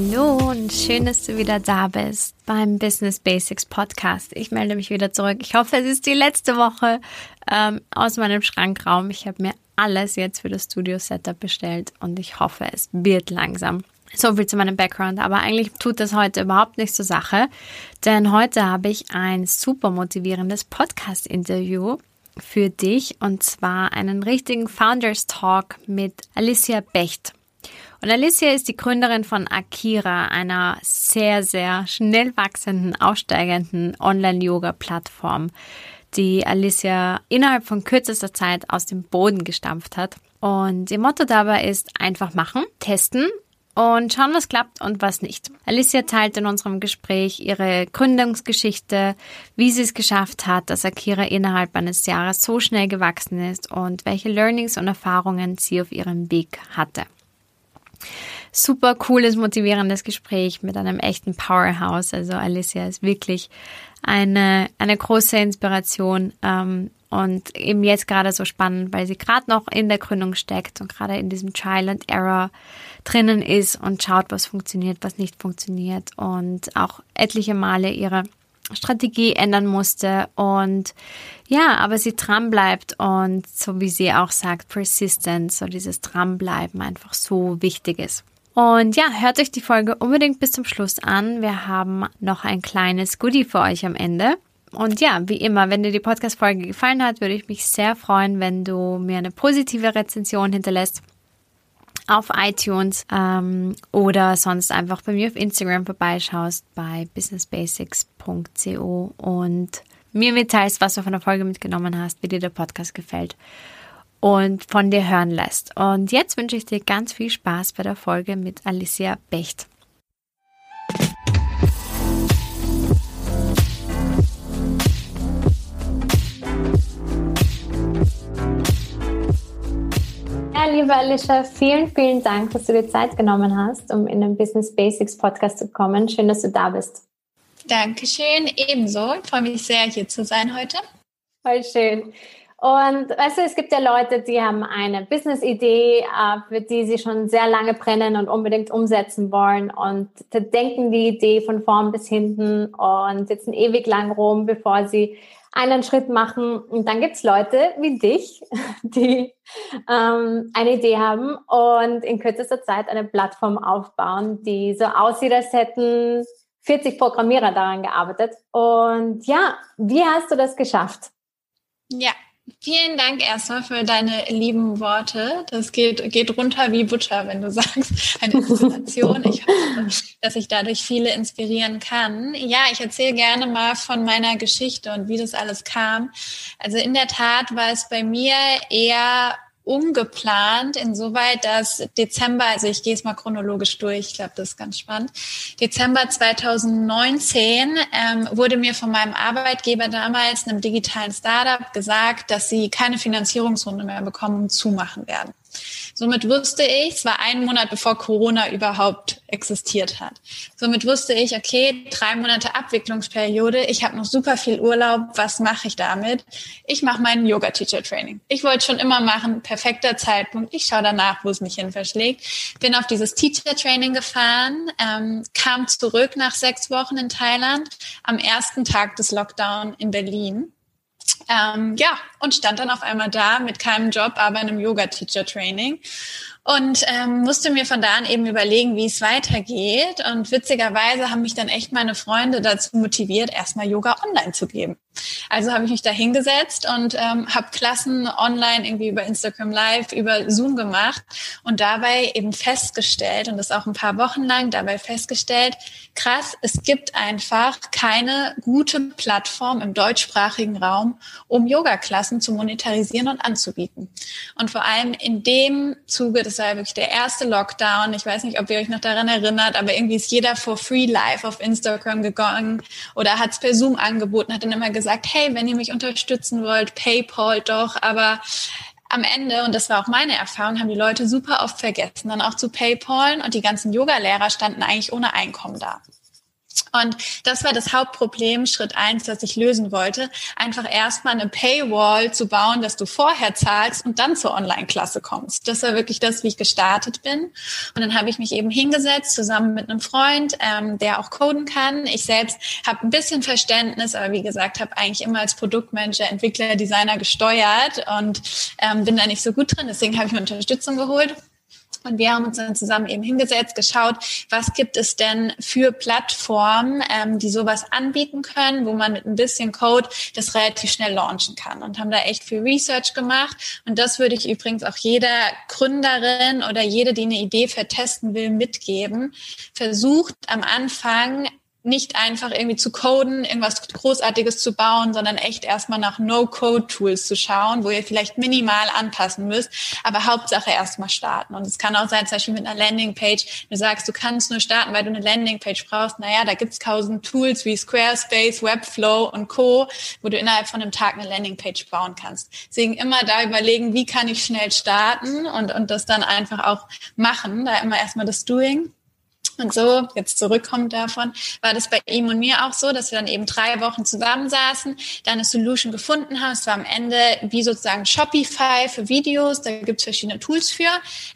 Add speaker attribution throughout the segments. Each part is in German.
Speaker 1: Hallo und schön, dass du wieder da bist beim Business Basics Podcast. Ich melde mich wieder zurück. Ich hoffe, es ist die letzte Woche ähm, aus meinem Schrankraum. Ich habe mir alles jetzt für das Studio-Setup bestellt und ich hoffe, es wird langsam. So viel zu meinem Background, aber eigentlich tut das heute überhaupt nichts zur Sache, denn heute habe ich ein super motivierendes Podcast-Interview für dich und zwar einen richtigen Founders Talk mit Alicia Becht. Und Alicia ist die Gründerin von Akira, einer sehr, sehr schnell wachsenden, aussteigenden Online-Yoga-Plattform, die Alicia innerhalb von kürzester Zeit aus dem Boden gestampft hat. Und ihr Motto dabei ist einfach machen, testen und schauen, was klappt und was nicht. Alicia teilt in unserem Gespräch ihre Gründungsgeschichte, wie sie es geschafft hat, dass Akira innerhalb eines Jahres so schnell gewachsen ist und welche Learnings und Erfahrungen sie auf ihrem Weg hatte super cooles, motivierendes Gespräch mit einem echten Powerhouse. Also Alicia ist wirklich eine, eine große Inspiration ähm, und eben jetzt gerade so spannend, weil sie gerade noch in der Gründung steckt und gerade in diesem Trial and Error drinnen ist und schaut, was funktioniert, was nicht funktioniert und auch etliche Male ihre Strategie ändern musste und ja, aber sie dran bleibt und so wie sie auch sagt, Persistence, so dieses Dranbleiben einfach so wichtig ist. Und ja, hört euch die Folge unbedingt bis zum Schluss an. Wir haben noch ein kleines Goodie für euch am Ende. Und ja, wie immer, wenn dir die Podcast-Folge gefallen hat, würde ich mich sehr freuen, wenn du mir eine positive Rezension hinterlässt auf iTunes ähm, oder sonst einfach bei mir auf Instagram vorbeischaust bei businessbasics.co und mir mitteilst, was du von der Folge mitgenommen hast, wie dir der Podcast gefällt und von dir hören lässt. Und jetzt wünsche ich dir ganz viel Spaß bei der Folge mit Alicia Becht. Ja, liebe Alicia, vielen, vielen Dank, dass du dir Zeit genommen hast, um in den Business Basics Podcast zu kommen. Schön, dass du da bist.
Speaker 2: Dankeschön, ebenso. Ich freue mich sehr, hier zu sein heute.
Speaker 1: Voll schön. Und weißt du, es gibt ja Leute, die haben eine Business-Idee, äh, für die sie schon sehr lange brennen und unbedingt umsetzen wollen und denken die Idee von vorn bis hinten und sitzen ewig lang rum, bevor sie einen Schritt machen. Und dann gibt's Leute wie dich, die ähm, eine Idee haben und in kürzester Zeit eine Plattform aufbauen, die so aussieht, als hätten 40 Programmierer daran gearbeitet. Und ja, wie hast du das geschafft?
Speaker 2: Ja, Vielen Dank erstmal für deine lieben Worte. Das geht, geht runter wie Butter, wenn du sagst, eine Inspiration. Ich hoffe, dass ich dadurch viele inspirieren kann. Ja, ich erzähle gerne mal von meiner Geschichte und wie das alles kam. Also in der Tat war es bei mir eher umgeplant, insoweit, dass Dezember, also ich gehe es mal chronologisch durch, ich glaube, das ist ganz spannend. Dezember 2019 ähm, wurde mir von meinem Arbeitgeber damals, einem digitalen Startup, gesagt, dass sie keine Finanzierungsrunde mehr bekommen und zumachen werden. Somit wusste ich, es war ein Monat bevor Corona überhaupt existiert hat. Somit wusste ich, okay, drei Monate Abwicklungsperiode, ich habe noch super viel Urlaub, was mache ich damit? Ich mache meinen Yoga-Teacher-Training. Ich wollte schon immer machen, perfekter Zeitpunkt. Ich schaue danach, wo es mich hin verschlägt. Bin auf dieses Teacher-Training gefahren, ähm, kam zurück nach sechs Wochen in Thailand am ersten Tag des Lockdown in Berlin ähm, ja, und stand dann auf einmal da mit keinem Job, aber einem Yoga-Teacher-Training und ähm, musste mir von da an eben überlegen, wie es weitergeht. Und witzigerweise haben mich dann echt meine Freunde dazu motiviert, erstmal Yoga online zu geben. Also habe ich mich da hingesetzt und ähm, habe Klassen online irgendwie über Instagram Live, über Zoom gemacht und dabei eben festgestellt und das auch ein paar Wochen lang dabei festgestellt, krass, es gibt einfach keine gute Plattform im deutschsprachigen Raum, um Yoga-Klassen zu monetarisieren und anzubieten. Und vor allem in dem Zuge das war ja wirklich der erste Lockdown. Ich weiß nicht, ob ihr euch noch daran erinnert, aber irgendwie ist jeder for free live auf Instagram gegangen oder hat es per Zoom angeboten, hat dann immer gesagt, hey, wenn ihr mich unterstützen wollt, PayPal doch, aber am Ende, und das war auch meine Erfahrung, haben die Leute super oft vergessen, dann auch zu PayPal und die ganzen Yoga-Lehrer standen eigentlich ohne Einkommen da. Und das war das Hauptproblem, Schritt eins, das ich lösen wollte. Einfach erstmal eine Paywall zu bauen, dass du vorher zahlst und dann zur Online-Klasse kommst. Das war wirklich das, wie ich gestartet bin. Und dann habe ich mich eben hingesetzt, zusammen mit einem Freund, ähm, der auch coden kann. Ich selbst habe ein bisschen Verständnis, aber wie gesagt, habe eigentlich immer als Produktmanager, Entwickler, Designer gesteuert und ähm, bin da nicht so gut drin. Deswegen habe ich mir Unterstützung geholt. Und wir haben uns dann zusammen eben hingesetzt, geschaut, was gibt es denn für Plattformen, ähm, die sowas anbieten können, wo man mit ein bisschen Code das relativ schnell launchen kann. Und haben da echt viel Research gemacht. Und das würde ich übrigens auch jeder Gründerin oder jede, die eine Idee vertesten will, mitgeben. Versucht am Anfang nicht einfach irgendwie zu coden, irgendwas Großartiges zu bauen, sondern echt erstmal nach No-Code-Tools zu schauen, wo ihr vielleicht minimal anpassen müsst, aber Hauptsache erstmal starten. Und es kann auch sein, zum Beispiel mit einer Landingpage, du sagst, du kannst nur starten, weil du eine Landingpage brauchst. Naja, da gibt's tausend Tools wie Squarespace, Webflow und Co., wo du innerhalb von einem Tag eine Landingpage bauen kannst. Deswegen immer da überlegen, wie kann ich schnell starten und, und das dann einfach auch machen. Da immer erstmal das Doing. Und so, jetzt zurückkommt davon, war das bei ihm und mir auch so, dass wir dann eben drei Wochen zusammensaßen, dann eine Solution gefunden haben. Es war am Ende wie sozusagen Shopify für Videos, da gibt es verschiedene Tools für,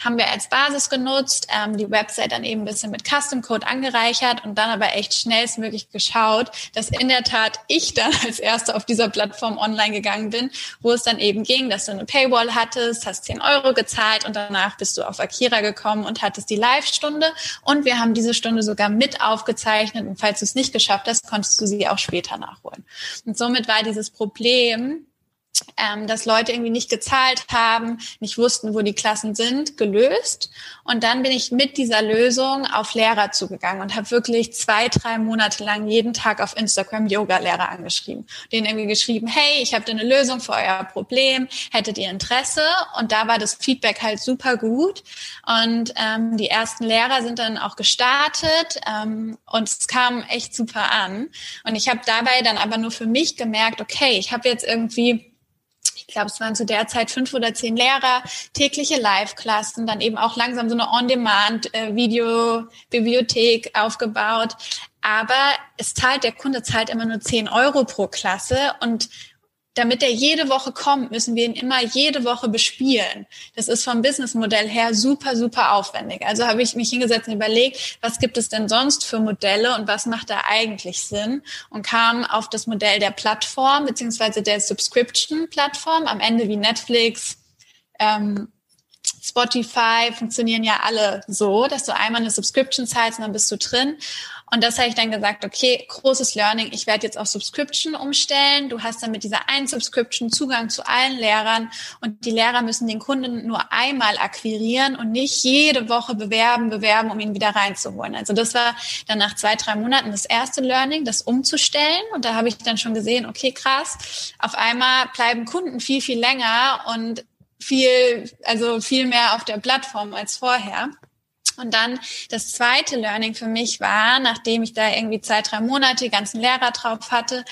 Speaker 2: haben wir als Basis genutzt, ähm, die Website dann eben ein bisschen mit Custom Code angereichert und dann aber echt schnellstmöglich geschaut, dass in der Tat ich dann als Erste auf dieser Plattform online gegangen bin, wo es dann eben ging, dass du eine Paywall hattest, hast 10 Euro gezahlt und danach bist du auf Akira gekommen und hattest die Live-Stunde. Und wir haben haben diese Stunde sogar mit aufgezeichnet und falls du es nicht geschafft hast, konntest du sie auch später nachholen. Und somit war dieses Problem, ähm, dass Leute irgendwie nicht gezahlt haben, nicht wussten, wo die Klassen sind, gelöst. Und dann bin ich mit dieser Lösung auf Lehrer zugegangen und habe wirklich zwei, drei Monate lang jeden Tag auf Instagram Yoga-Lehrer angeschrieben. Denen irgendwie geschrieben, hey, ich habe da eine Lösung für euer Problem, hättet ihr Interesse? Und da war das Feedback halt super gut. Und ähm, die ersten Lehrer sind dann auch gestartet ähm, und es kam echt super an. Und ich habe dabei dann aber nur für mich gemerkt, okay, ich habe jetzt irgendwie ich glaube, es waren zu der Zeit fünf oder zehn Lehrer, tägliche Live-Klassen, dann eben auch langsam so eine On-Demand-Video-Bibliothek aufgebaut. Aber es zahlt, der Kunde zahlt immer nur zehn Euro pro Klasse und damit er jede Woche kommt, müssen wir ihn immer jede Woche bespielen. Das ist vom Businessmodell her super, super aufwendig. Also habe ich mich hingesetzt und überlegt, was gibt es denn sonst für Modelle und was macht da eigentlich Sinn? Und kam auf das Modell der Plattform beziehungsweise der Subscription-Plattform, am Ende wie Netflix, ähm, Spotify funktionieren ja alle so, dass du einmal eine Subscription zahlst und dann bist du drin. Und das habe ich dann gesagt, okay, großes Learning, ich werde jetzt auf Subscription umstellen. Du hast dann mit dieser einen Subscription Zugang zu allen Lehrern und die Lehrer müssen den Kunden nur einmal akquirieren und nicht jede Woche bewerben, bewerben, um ihn wieder reinzuholen. Also das war dann nach zwei, drei Monaten das erste Learning, das umzustellen. Und da habe ich dann schon gesehen, okay, krass, auf einmal bleiben Kunden viel, viel länger und viel, also viel mehr auf der Plattform als vorher. Und dann das zweite Learning für mich war, nachdem ich da irgendwie zwei, drei Monate die ganzen Lehrer drauf hatte,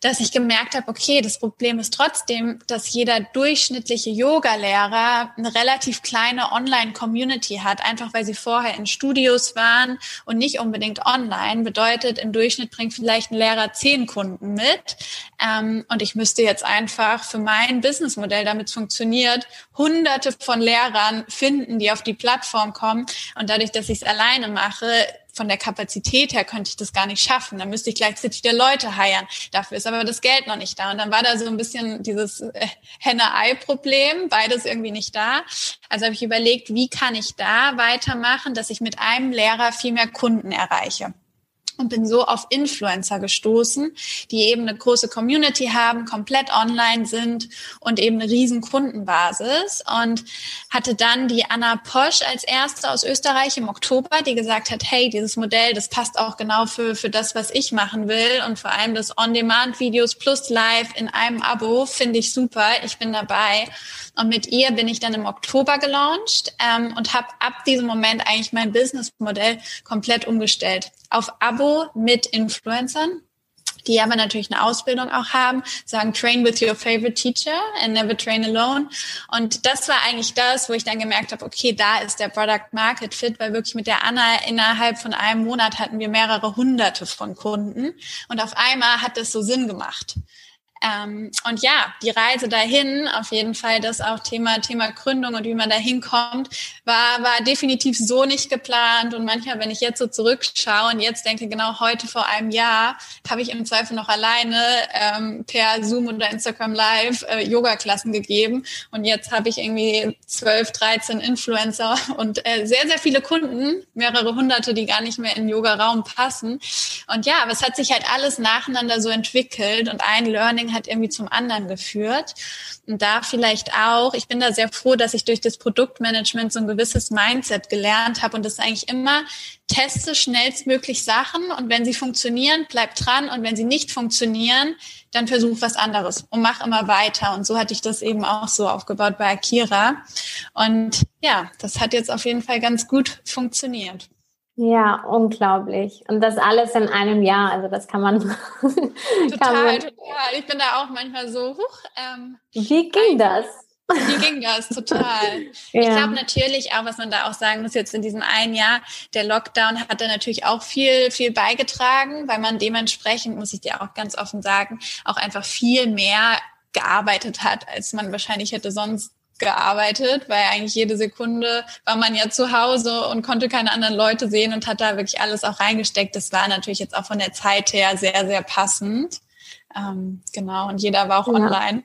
Speaker 2: dass ich gemerkt habe, okay, das Problem ist trotzdem, dass jeder durchschnittliche Yoga-Lehrer eine relativ kleine Online-Community hat, einfach weil sie vorher in Studios waren und nicht unbedingt online. Bedeutet, im Durchschnitt bringt vielleicht ein Lehrer zehn Kunden mit. Ähm, und ich müsste jetzt einfach für mein Businessmodell, damit es funktioniert, hunderte von Lehrern finden, die auf die Plattform kommen und dadurch, dass ich es alleine mache, von der Kapazität her könnte ich das gar nicht schaffen. Dann müsste ich gleichzeitig wieder Leute heiern. Dafür ist aber das Geld noch nicht da. Und dann war da so ein bisschen dieses äh, Henne-Ei-Problem, beides irgendwie nicht da. Also habe ich überlegt, wie kann ich da weitermachen, dass ich mit einem Lehrer viel mehr Kunden erreiche. Und bin so auf Influencer gestoßen, die eben eine große Community haben, komplett online sind und eben eine riesen Kundenbasis und hatte dann die Anna Posch als erste aus Österreich im Oktober, die gesagt hat, hey, dieses Modell, das passt auch genau für, für das, was ich machen will und vor allem das On-Demand-Videos plus Live in einem Abo finde ich super, ich bin dabei. Und mit ihr bin ich dann im Oktober gelauncht ähm, und habe ab diesem Moment eigentlich mein Businessmodell komplett umgestellt auf Abo mit Influencern die aber natürlich eine Ausbildung auch haben, sagen, train with your favorite teacher and never train alone. Und das war eigentlich das, wo ich dann gemerkt habe, okay, da ist der Product Market Fit, weil wirklich mit der Anna innerhalb von einem Monat hatten wir mehrere hunderte von Kunden. Und auf einmal hat das so Sinn gemacht. Ähm, und ja, die Reise dahin, auf jeden Fall das auch Thema, Thema Gründung und wie man da hinkommt, war, war definitiv so nicht geplant. Und manchmal, wenn ich jetzt so zurückschaue und jetzt denke, genau heute vor einem Jahr, habe ich im Zweifel noch alleine ähm, per Zoom oder Instagram Live äh, Yoga-Klassen gegeben. Und jetzt habe ich irgendwie 12, 13 Influencer und äh, sehr, sehr viele Kunden, mehrere hunderte, die gar nicht mehr in Yoga-Raum passen. Und ja, aber es hat sich halt alles nacheinander so entwickelt und ein Learning Marketing hat irgendwie zum anderen geführt. Und da vielleicht auch, ich bin da sehr froh, dass ich durch das Produktmanagement so ein gewisses Mindset gelernt habe und das ist eigentlich immer teste schnellstmöglich Sachen und wenn sie funktionieren, bleib dran und wenn sie nicht funktionieren, dann versuch was anderes und mach immer weiter. Und so hatte ich das eben auch so aufgebaut bei Akira. Und ja, das hat jetzt auf jeden Fall ganz gut funktioniert.
Speaker 1: Ja, unglaublich. Und das alles in einem Jahr, also das kann man.
Speaker 2: total, kann man, total. Ich bin da auch manchmal so, huch. Ähm,
Speaker 1: wie ging das?
Speaker 2: Wie ging das? Total. ja. Ich glaube natürlich auch, was man da auch sagen muss, jetzt in diesem einen Jahr, der Lockdown hat da natürlich auch viel, viel beigetragen, weil man dementsprechend, muss ich dir auch ganz offen sagen, auch einfach viel mehr gearbeitet hat, als man wahrscheinlich hätte sonst gearbeitet, weil eigentlich jede Sekunde war man ja zu Hause und konnte keine anderen Leute sehen und hat da wirklich alles auch reingesteckt. Das war natürlich jetzt auch von der Zeit her sehr, sehr passend. Ähm, genau, und jeder war auch ja. online.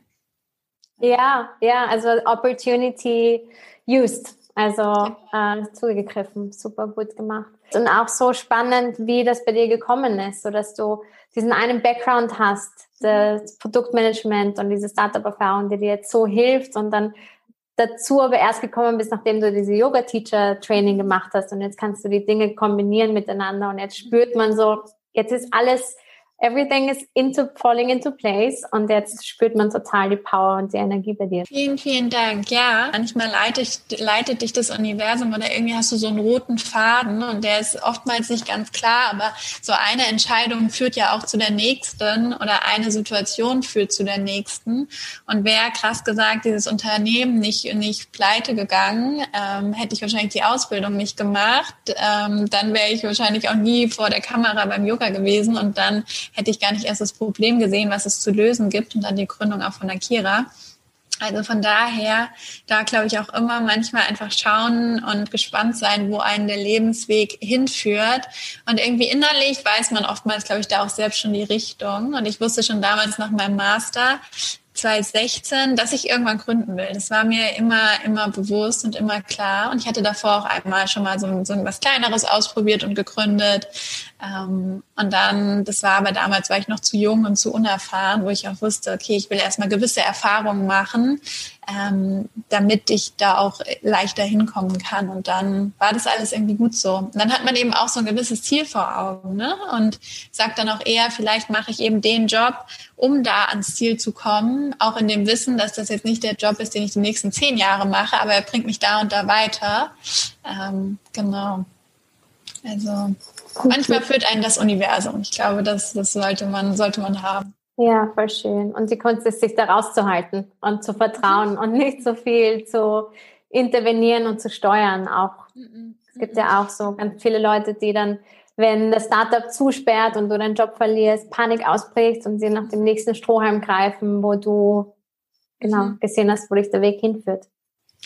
Speaker 1: Ja, ja, also Opportunity used, also äh, zugegriffen, super gut gemacht. Und auch so spannend, wie das bei dir gekommen ist, so dass du diesen einen Background hast, das Produktmanagement und diese Startup-Erfahrung, die dir jetzt so hilft und dann dazu aber erst gekommen bist, nachdem du diese Yoga-Teacher-Training gemacht hast. Und jetzt kannst du die Dinge kombinieren miteinander. Und jetzt spürt man so, jetzt ist alles everything is into falling into place und jetzt spürt man total die Power und die Energie bei dir.
Speaker 2: Vielen, vielen Dank. Ja, manchmal leitet, leitet dich das Universum oder irgendwie hast du so einen roten Faden und der ist oftmals nicht ganz klar, aber so eine Entscheidung führt ja auch zu der nächsten oder eine Situation führt zu der nächsten. Und wäre krass gesagt, dieses Unternehmen nicht, nicht pleite gegangen, ähm, hätte ich wahrscheinlich die Ausbildung nicht gemacht, ähm, dann wäre ich wahrscheinlich auch nie vor der Kamera beim Yoga gewesen und dann hätte ich gar nicht erst das Problem gesehen, was es zu lösen gibt und dann die Gründung auch von Akira. Also von daher, da glaube ich auch immer manchmal einfach schauen und gespannt sein, wo einen der Lebensweg hinführt. Und irgendwie innerlich weiß man oftmals, glaube ich, da auch selbst schon die Richtung. Und ich wusste schon damals nach meinem Master, 2016, dass ich irgendwann gründen will. Das war mir immer, immer bewusst und immer klar. Und ich hatte davor auch einmal schon mal so, so was Kleineres ausprobiert und gegründet. Ähm, und dann, das war aber damals, war ich noch zu jung und zu unerfahren, wo ich auch wusste, okay, ich will erstmal gewisse Erfahrungen machen, ähm, damit ich da auch leichter hinkommen kann. Und dann war das alles irgendwie gut so. Und dann hat man eben auch so ein gewisses Ziel vor Augen ne? und sagt dann auch eher, vielleicht mache ich eben den Job, um da ans Ziel zu kommen, auch in dem Wissen, dass das jetzt nicht der Job ist, den ich die nächsten zehn Jahre mache, aber er bringt mich da und da weiter. Ähm, genau. Also manchmal führt einen das Universum. Ich glaube, das, das sollte man, sollte man haben.
Speaker 1: Ja, voll schön. Und die Kunst ist, sich da rauszuhalten und zu vertrauen und nicht so viel zu intervenieren und zu steuern auch. Es gibt ja auch so ganz viele Leute, die dann, wenn das Startup zusperrt und du deinen Job verlierst, Panik ausbrichst und sie nach dem nächsten Strohhalm greifen, wo du genau mhm. gesehen hast, wo dich der Weg hinführt.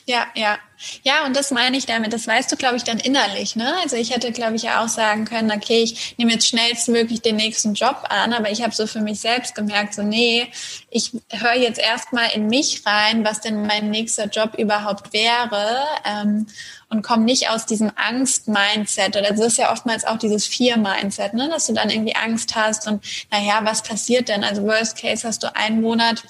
Speaker 2: Ja, ja. Ja, und das meine ich damit. Das weißt du, glaube ich, dann innerlich. Ne? Also ich hätte, glaube ich, ja auch sagen können, okay, ich nehme jetzt schnellstmöglich den nächsten Job an, aber ich habe so für mich selbst gemerkt, so nee, ich höre jetzt erstmal in mich rein, was denn mein nächster Job überhaupt wäre ähm, und komme nicht aus diesem Angst-Mindset. Oder das ist ja oftmals auch dieses Vier-Mindset, ne? dass du dann irgendwie Angst hast und naja, was passiert denn? Also Worst Case hast du einen Monat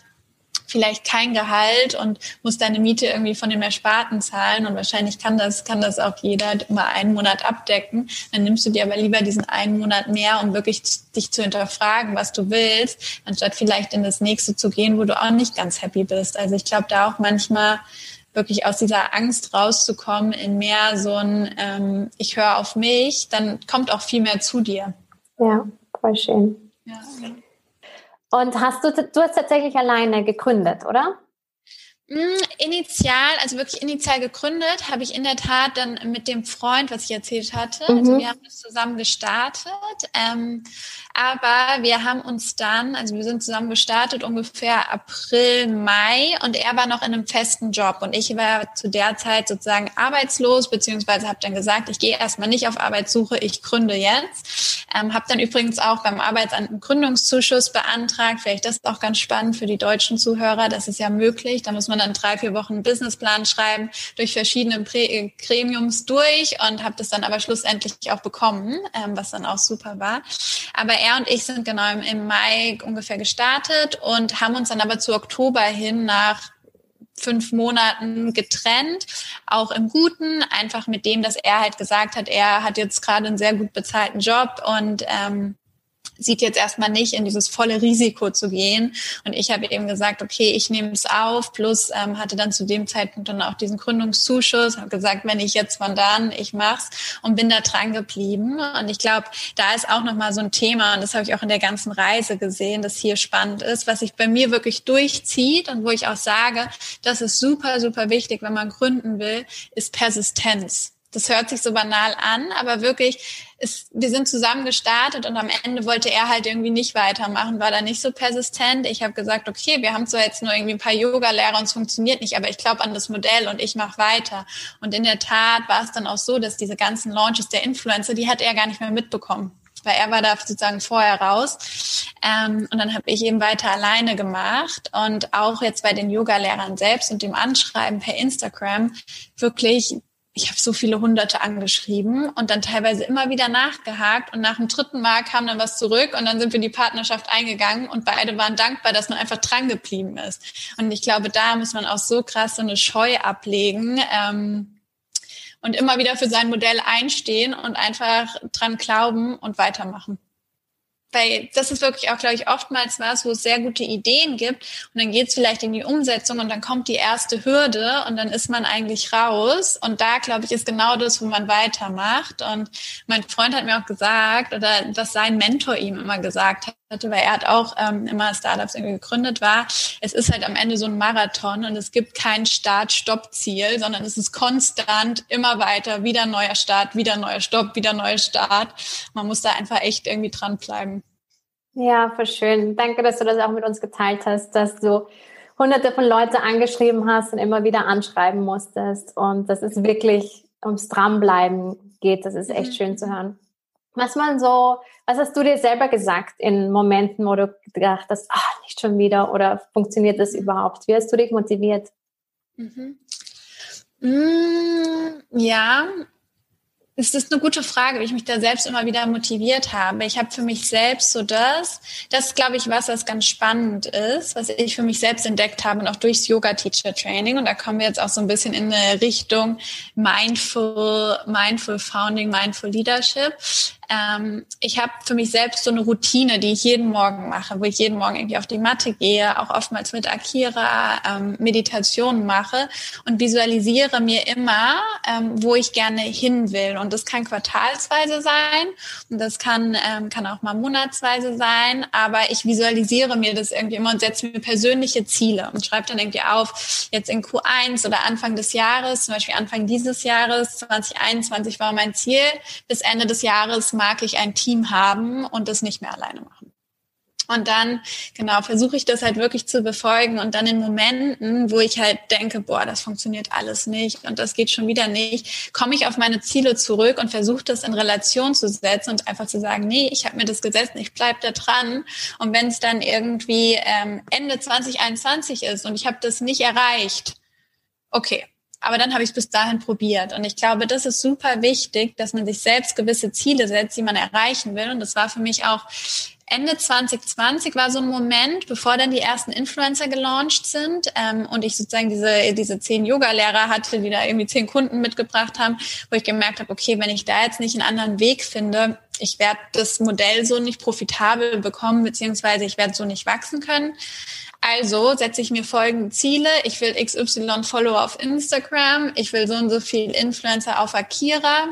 Speaker 2: vielleicht kein Gehalt und muss deine Miete irgendwie von dem Ersparten zahlen und wahrscheinlich kann das, kann das auch jeder mal einen Monat abdecken. Dann nimmst du dir aber lieber diesen einen Monat mehr, um wirklich dich zu hinterfragen, was du willst, anstatt vielleicht in das nächste zu gehen, wo du auch nicht ganz happy bist. Also ich glaube, da auch manchmal wirklich aus dieser Angst rauszukommen in mehr so ein, ähm, ich höre auf mich, dann kommt auch viel mehr zu dir.
Speaker 1: Ja, voll schön. Ja. Und hast du, du hast tatsächlich alleine gegründet, oder?
Speaker 2: Mm, initial, also wirklich initial gegründet, habe ich in der Tat dann mit dem Freund, was ich erzählt hatte. Also mhm. Also wir haben das zusammen gestartet. Ähm, aber wir haben uns dann, also wir sind zusammen gestartet ungefähr April, Mai und er war noch in einem festen Job und ich war zu der Zeit sozusagen arbeitslos, beziehungsweise habe dann gesagt, ich gehe erstmal nicht auf Arbeitssuche, ich gründe jetzt. Ähm, habe dann übrigens auch beim Arbeitsamt einen Gründungszuschuss beantragt. Vielleicht das ist auch ganz spannend für die deutschen Zuhörer, das ist ja möglich. Da muss man dann drei, vier Wochen einen Businessplan schreiben, durch verschiedene Prä Gremiums durch und habe das dann aber schlussendlich auch bekommen, ähm, was dann auch super war. Aber er und ich sind genau im, im Mai ungefähr gestartet und haben uns dann aber zu Oktober hin nach fünf Monaten getrennt, auch im Guten, einfach mit dem, dass er halt gesagt hat, er hat jetzt gerade einen sehr gut bezahlten Job und ähm, sieht jetzt erstmal nicht in dieses volle Risiko zu gehen. Und ich habe eben gesagt, okay, ich nehme es auf, plus ähm, hatte dann zu dem Zeitpunkt dann auch diesen Gründungszuschuss, habe gesagt, wenn ich jetzt von dann, ich mach's und bin da dran geblieben. Und ich glaube, da ist auch nochmal so ein Thema, und das habe ich auch in der ganzen Reise gesehen, das hier spannend ist, was sich bei mir wirklich durchzieht und wo ich auch sage, das ist super, super wichtig, wenn man gründen will, ist Persistenz. Das hört sich so banal an, aber wirklich, ist, wir sind zusammen gestartet und am Ende wollte er halt irgendwie nicht weitermachen, war da nicht so persistent. Ich habe gesagt, okay, wir haben zwar jetzt nur irgendwie ein paar Yoga-Lehrer und es funktioniert nicht, aber ich glaube an das Modell und ich mache weiter. Und in der Tat war es dann auch so, dass diese ganzen Launches der Influencer, die hat er gar nicht mehr mitbekommen weil er war da sozusagen vorher raus. Ähm, und dann habe ich eben weiter alleine gemacht und auch jetzt bei den Yoga-Lehrern selbst und dem Anschreiben per Instagram wirklich ich habe so viele Hunderte angeschrieben und dann teilweise immer wieder nachgehakt und nach dem dritten Mal kam dann was zurück und dann sind wir die Partnerschaft eingegangen und beide waren dankbar, dass man einfach dran geblieben ist. Und ich glaube, da muss man auch so krass so eine Scheu ablegen ähm, und immer wieder für sein Modell einstehen und einfach dran glauben und weitermachen weil das ist wirklich auch, glaube ich, oftmals was, wo es sehr gute Ideen gibt und dann geht es vielleicht in die Umsetzung und dann kommt die erste Hürde und dann ist man eigentlich raus. Und da, glaube ich, ist genau das, wo man weitermacht. Und mein Freund hat mir auch gesagt oder was sein Mentor ihm immer gesagt hatte, weil er hat auch ähm, immer Startups irgendwie gegründet war, es ist halt am Ende so ein Marathon und es gibt kein Start-Stopp-Ziel, sondern es ist konstant immer weiter, wieder neuer Start, wieder neuer Stopp, wieder neuer Start. Man muss da einfach echt irgendwie dranbleiben.
Speaker 1: Ja, voll schön. Danke, dass du das auch mit uns geteilt hast, dass du hunderte von Leute angeschrieben hast und immer wieder anschreiben musstest und dass es wirklich ums Dranbleiben geht. Das ist echt mhm. schön zu hören. Was man so, was hast du dir selber gesagt in Momenten, wo du gedacht hast, ach, nicht schon wieder oder funktioniert das überhaupt? Wie hast du dich motiviert?
Speaker 2: Mhm. Mm, ja, es ist eine gute Frage, wie ich mich da selbst immer wieder motiviert habe. Ich habe für mich selbst so das, das glaube ich was, was ganz spannend ist, was ich für mich selbst entdeckt habe und auch durchs Yoga Teacher Training. Und da kommen wir jetzt auch so ein bisschen in eine Richtung Mindful, Mindful Founding, Mindful Leadership. Ähm, ich habe für mich selbst so eine Routine, die ich jeden Morgen mache, wo ich jeden Morgen irgendwie auf die Matte gehe, auch oftmals mit Akira ähm, Meditationen mache und visualisiere mir immer, ähm, wo ich gerne hin will. Und das kann quartalsweise sein und das kann, ähm, kann auch mal monatsweise sein, aber ich visualisiere mir das irgendwie immer und setze mir persönliche Ziele und schreibe dann irgendwie auf, jetzt in Q1 oder Anfang des Jahres, zum Beispiel Anfang dieses Jahres, 2021 war mein Ziel, bis Ende des Jahres mag ich ein Team haben und das nicht mehr alleine machen. Und dann, genau, versuche ich das halt wirklich zu befolgen und dann in Momenten, wo ich halt denke, boah, das funktioniert alles nicht und das geht schon wieder nicht, komme ich auf meine Ziele zurück und versuche das in Relation zu setzen und einfach zu sagen, nee, ich habe mir das gesetzt, ich bleib da dran. Und wenn es dann irgendwie ähm, Ende 2021 ist und ich habe das nicht erreicht, okay, aber dann habe ich es bis dahin probiert. Und ich glaube, das ist super wichtig, dass man sich selbst gewisse Ziele setzt, die man erreichen will. Und das war für mich auch Ende 2020 war so ein Moment, bevor dann die ersten Influencer gelauncht sind ähm, und ich sozusagen diese, diese zehn Yoga-Lehrer hatte, die da irgendwie zehn Kunden mitgebracht haben, wo ich gemerkt habe, okay, wenn ich da jetzt nicht einen anderen Weg finde, ich werde das Modell so nicht profitabel bekommen, beziehungsweise ich werde so nicht wachsen können. Also setze ich mir folgende Ziele. Ich will XY Follower auf Instagram. Ich will so und so viel Influencer auf Akira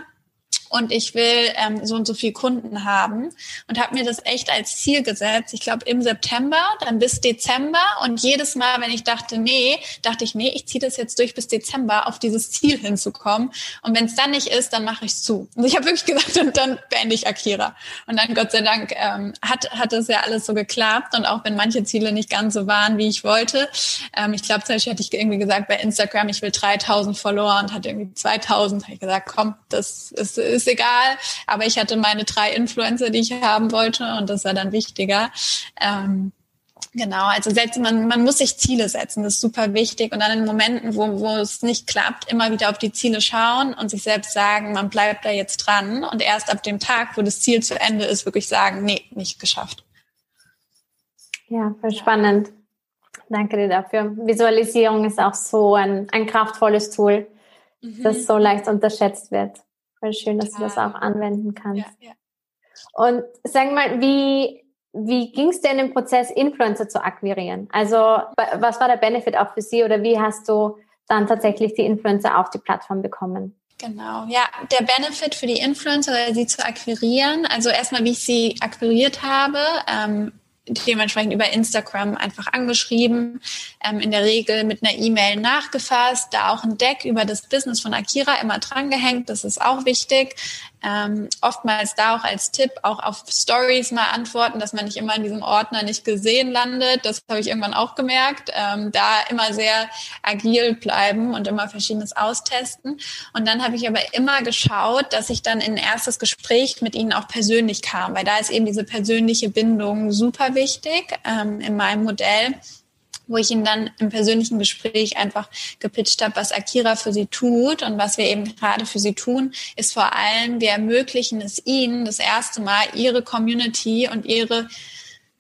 Speaker 2: und ich will ähm, so und so viel Kunden haben und habe mir das echt als Ziel gesetzt. Ich glaube im September, dann bis Dezember und jedes Mal, wenn ich dachte, nee, dachte ich, nee, ich ziehe das jetzt durch bis Dezember, auf dieses Ziel hinzukommen. Und wenn es dann nicht ist, dann mache ich es zu. Und ich habe wirklich gesagt, und dann beende ich Akira. Und dann Gott sei Dank ähm, hat hat das ja alles so geklappt und auch wenn manche Ziele nicht ganz so waren, wie ich wollte. Ähm, ich glaube zum Beispiel hatte ich irgendwie gesagt bei Instagram, ich will 3000 Follower und hatte irgendwie 2000. Habe ich gesagt, komm, das ist ist egal. Aber ich hatte meine drei Influencer, die ich haben wollte und das war dann wichtiger. Ähm, Genau, also setzt, man, man muss sich Ziele setzen, das ist super wichtig. Und dann in Momenten, wo, wo es nicht klappt, immer wieder auf die Ziele schauen und sich selbst sagen, man bleibt da jetzt dran. Und erst ab dem Tag, wo das Ziel zu Ende ist, wirklich sagen, nee, nicht geschafft.
Speaker 1: Ja, voll spannend. Danke dir dafür. Visualisierung ist auch so ein, ein kraftvolles Tool, mhm. das so leicht unterschätzt wird. Voll schön, dass ja. du das auch anwenden kannst. Ja, ja. Und sag mal, wie, wie ging es in dem Prozess, Influencer zu akquirieren? Also was war der Benefit auch für sie oder wie hast du dann tatsächlich die Influencer auf die Plattform bekommen?
Speaker 2: Genau, ja, der Benefit für die Influencer, sie zu akquirieren, also erstmal, wie ich sie akquiriert habe, ähm, dementsprechend über Instagram einfach angeschrieben, ähm, in der Regel mit einer E-Mail nachgefasst, da auch ein Deck über das Business von Akira immer drangehängt, das ist auch wichtig. Ähm, oftmals da auch als Tipp auch auf Stories mal antworten, dass man nicht immer in diesem Ordner nicht gesehen landet. Das habe ich irgendwann auch gemerkt. Ähm, da immer sehr agil bleiben und immer Verschiedenes austesten. Und dann habe ich aber immer geschaut, dass ich dann in ein erstes Gespräch mit ihnen auch persönlich kam, weil da ist eben diese persönliche Bindung super wichtig ähm, in meinem Modell wo ich Ihnen dann im persönlichen Gespräch einfach gepitcht habe, was Akira für Sie tut und was wir eben gerade für Sie tun, ist vor allem, wir ermöglichen es Ihnen das erste Mal, Ihre Community und Ihre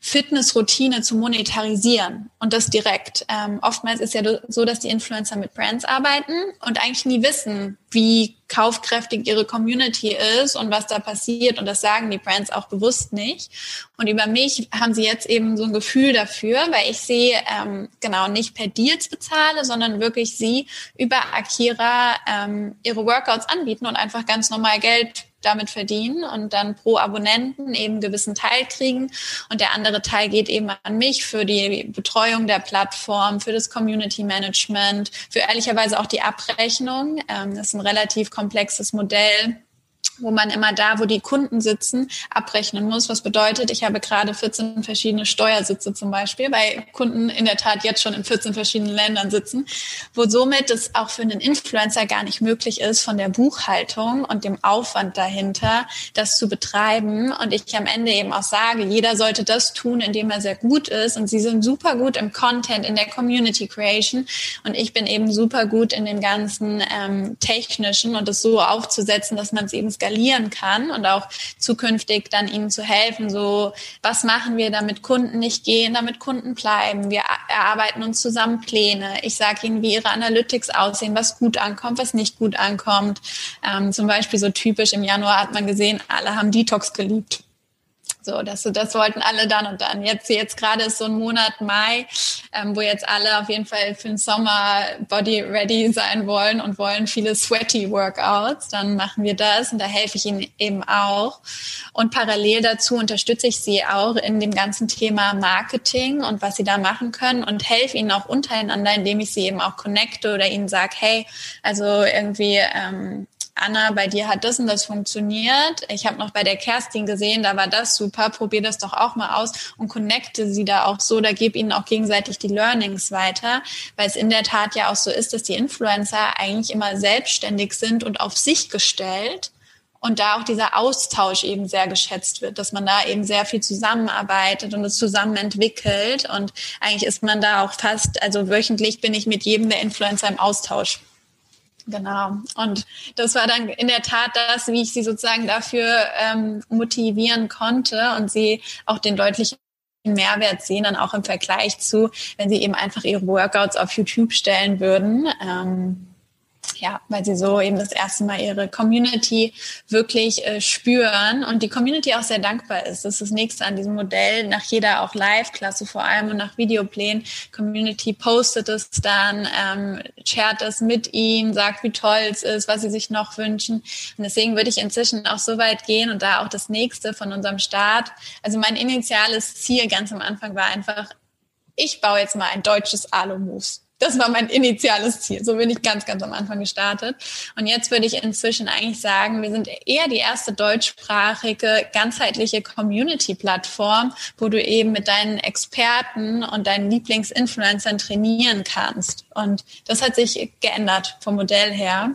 Speaker 2: Fitnessroutine zu monetarisieren und das direkt. Ähm, oftmals ist ja so, dass die Influencer mit Brands arbeiten und eigentlich nie wissen, wie kaufkräftig ihre Community ist und was da passiert. Und das sagen die Brands auch bewusst nicht. Und über mich haben sie jetzt eben so ein Gefühl dafür, weil ich sie ähm, genau nicht per Deals bezahle, sondern wirklich sie über Akira ähm, ihre Workouts anbieten und einfach ganz normal Geld damit verdienen und dann pro Abonnenten eben einen gewissen Teil kriegen. Und der andere Teil geht eben an mich für die Betreuung der Plattform, für das Community Management, für ehrlicherweise auch die Abrechnung. Ähm, das ist ein relativ komplexes Modell wo man immer da, wo die Kunden sitzen, abrechnen muss. Was bedeutet, ich habe gerade 14 verschiedene Steuersitze zum Beispiel, weil Kunden in der Tat jetzt schon in 14 verschiedenen Ländern sitzen, wo somit es auch für einen Influencer gar nicht möglich ist, von der Buchhaltung und dem Aufwand dahinter, das zu betreiben. Und ich am Ende eben auch sage, jeder sollte das tun, indem er sehr gut ist. Und sie sind super gut im Content, in der Community Creation. Und ich bin eben super gut in dem ganzen ähm, technischen und das so aufzusetzen, dass man es eben skalieren kann und auch zukünftig dann ihnen zu helfen, so was machen wir, damit Kunden nicht gehen, damit Kunden bleiben. Wir erarbeiten uns zusammen Pläne. Ich sage ihnen, wie ihre Analytics aussehen, was gut ankommt, was nicht gut ankommt. Ähm, zum Beispiel so typisch im Januar hat man gesehen, alle haben Detox geliebt. So, das, das wollten alle dann und dann. Jetzt, jetzt gerade ist so ein Monat Mai, ähm, wo jetzt alle auf jeden Fall für den Sommer body ready sein wollen und wollen viele sweaty Workouts. Dann machen wir das und da helfe ich ihnen eben auch. Und parallel dazu unterstütze ich sie auch in dem ganzen Thema Marketing und was sie da machen können und helfe ihnen auch untereinander, indem ich sie eben auch connecte oder ihnen sage, hey, also irgendwie, ähm, Anna, bei dir hat das und das funktioniert. Ich habe noch bei der Kerstin gesehen, da war das super, probier das doch auch mal aus und connecte sie da auch so, da gebe ihnen auch gegenseitig die Learnings weiter, weil es in der Tat ja auch so ist, dass die Influencer eigentlich immer selbstständig sind und auf sich gestellt und da auch dieser Austausch eben sehr geschätzt wird, dass man da eben sehr viel zusammenarbeitet und es zusammen entwickelt. Und eigentlich ist man da auch fast, also wöchentlich bin ich mit jedem der Influencer im Austausch. Genau. Und das war dann in der Tat das, wie ich sie sozusagen dafür ähm, motivieren konnte und sie auch den deutlichen Mehrwert sehen, dann auch im Vergleich zu, wenn sie eben einfach ihre Workouts auf YouTube stellen würden. Ähm, ja, weil sie so eben das erste Mal ihre Community wirklich äh, spüren und die Community auch sehr dankbar ist. Das ist das nächste an diesem Modell. Nach jeder auch Live-Klasse vor allem und nach Videoplänen. Community postet es dann, ähm, shared es mit ihnen, sagt, wie toll es ist, was sie sich noch wünschen. Und deswegen würde ich inzwischen auch so weit gehen und da auch das nächste von unserem Start. Also mein initiales Ziel ganz am Anfang war einfach, ich baue jetzt mal ein deutsches Alumus. Das war mein initiales Ziel. So bin ich ganz, ganz am Anfang gestartet. Und jetzt würde ich inzwischen eigentlich sagen, wir sind eher die erste deutschsprachige, ganzheitliche Community-Plattform, wo du eben mit deinen Experten und deinen Lieblingsinfluencern trainieren kannst. Und das hat sich geändert vom Modell her.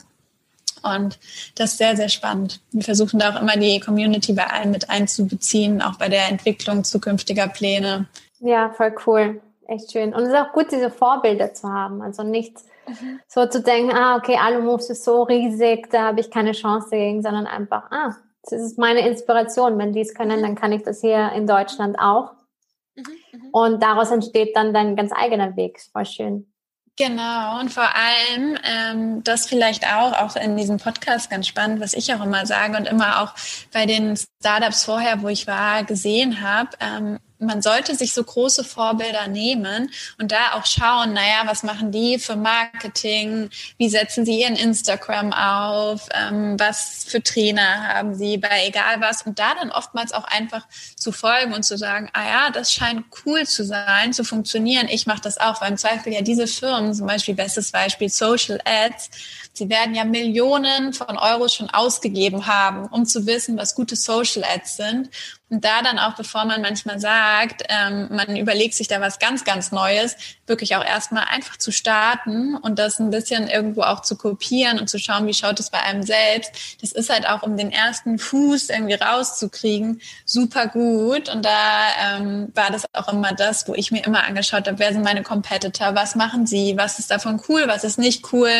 Speaker 2: Und das ist sehr, sehr spannend. Wir versuchen da auch immer die Community bei allen mit einzubeziehen, auch bei der Entwicklung zukünftiger Pläne.
Speaker 1: Ja, voll cool echt schön. Und es ist auch gut, diese Vorbilder zu haben. Also nicht mhm. so zu denken, ah, okay, Alumos ist so riesig, da habe ich keine Chance dagegen, sondern einfach, ah, das ist meine Inspiration. Wenn die es können, dann kann ich das hier in Deutschland auch. Mhm, mhm. Und daraus entsteht dann dein ganz eigener Weg. Voll schön.
Speaker 2: Genau, und vor allem, ähm, das vielleicht auch, auch in diesem Podcast ganz spannend, was ich auch immer sage und immer auch bei den Startups vorher, wo ich war, gesehen habe, ähm, man sollte sich so große Vorbilder nehmen und da auch schauen, naja, was machen die für Marketing, wie setzen sie ihren Instagram auf, ähm, was für Trainer haben sie? Bei egal was. Und da dann oftmals auch einfach zu folgen und zu sagen, ah ja, das scheint cool zu sein, zu funktionieren, ich mache das auch, weil im Zweifel ja diese Firmen, zum Beispiel bestes Beispiel Social Ads, Sie werden ja Millionen von Euros schon ausgegeben haben, um zu wissen, was gute Social Ads sind. Und da dann auch, bevor man manchmal sagt, ähm, man überlegt sich da was ganz, ganz Neues, wirklich auch erstmal einfach zu starten und das ein bisschen irgendwo auch zu kopieren und zu schauen, wie schaut es bei einem selbst. Das ist halt auch, um den ersten Fuß irgendwie rauszukriegen, super gut. Und da ähm, war das auch immer das, wo ich mir immer angeschaut habe, wer sind meine Competitor, was machen sie, was ist davon cool, was ist nicht cool,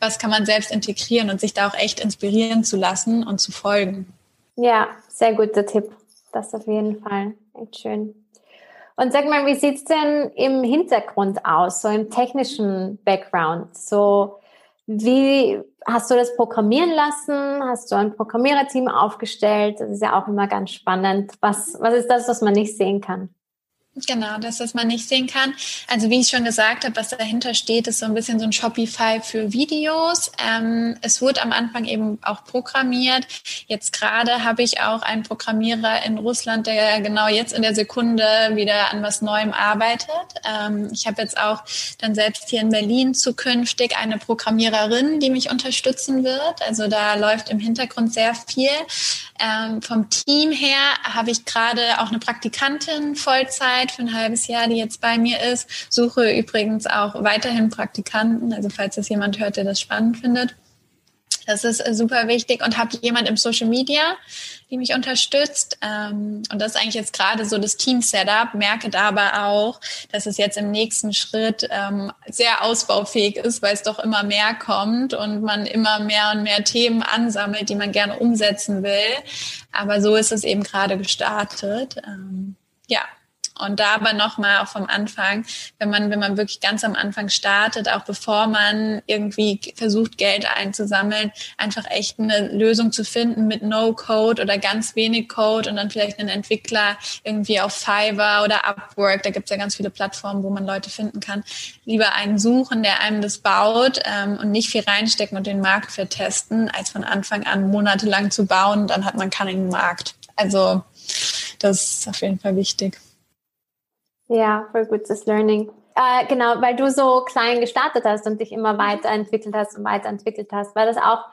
Speaker 2: was kann man selbst integrieren und sich da auch echt inspirieren zu lassen und zu folgen.
Speaker 1: Ja, sehr guter Tipp. Das auf jeden Fall. Echt schön. Und sag mal, wie sieht's denn im Hintergrund aus, so im technischen Background? So, wie hast du das programmieren lassen? Hast du ein Programmiererteam aufgestellt? Das ist ja auch immer ganz spannend. Was, was ist das, was man nicht sehen kann?
Speaker 2: Genau, das, was man nicht sehen kann. Also wie ich schon gesagt habe, was dahinter steht, ist so ein bisschen so ein Shopify für Videos. Ähm, es wurde am Anfang eben auch programmiert. Jetzt gerade habe ich auch einen Programmierer in Russland, der genau jetzt in der Sekunde wieder an was Neuem arbeitet. Ähm, ich habe jetzt auch dann selbst hier in Berlin zukünftig eine Programmiererin, die mich unterstützen wird. Also da läuft im Hintergrund sehr viel. Ähm, vom Team her habe ich gerade auch eine Praktikantin Vollzeit Zeit für ein halbes Jahr, die jetzt bei mir ist. Suche übrigens auch weiterhin Praktikanten, also falls das jemand hört, der das spannend findet. Das ist äh, super wichtig und habe jemand im Social Media, die mich unterstützt. Ähm, und das ist eigentlich jetzt gerade so das Team-Setup. Merke dabei auch, dass es jetzt im nächsten Schritt ähm, sehr ausbaufähig ist, weil es doch immer mehr kommt und man immer mehr und mehr Themen ansammelt, die man gerne umsetzen will. Aber so ist es eben gerade gestartet. Ähm, ja, und da aber nochmal auch vom Anfang, wenn man, wenn man wirklich ganz am Anfang startet, auch bevor man irgendwie versucht, Geld einzusammeln, einfach echt eine Lösung zu finden mit No-Code oder ganz wenig Code und dann vielleicht einen Entwickler irgendwie auf Fiverr oder Upwork, da gibt es ja ganz viele Plattformen, wo man Leute finden kann, lieber einen suchen, der einem das baut ähm, und nicht viel reinstecken und den Markt vertesten, als von Anfang an monatelang zu bauen, dann hat man keinen Markt. Also das ist auf jeden Fall wichtig.
Speaker 1: Ja, voll gutes Learning. Äh, genau, weil du so klein gestartet hast und dich immer weiterentwickelt hast und weiterentwickelt hast, war das auch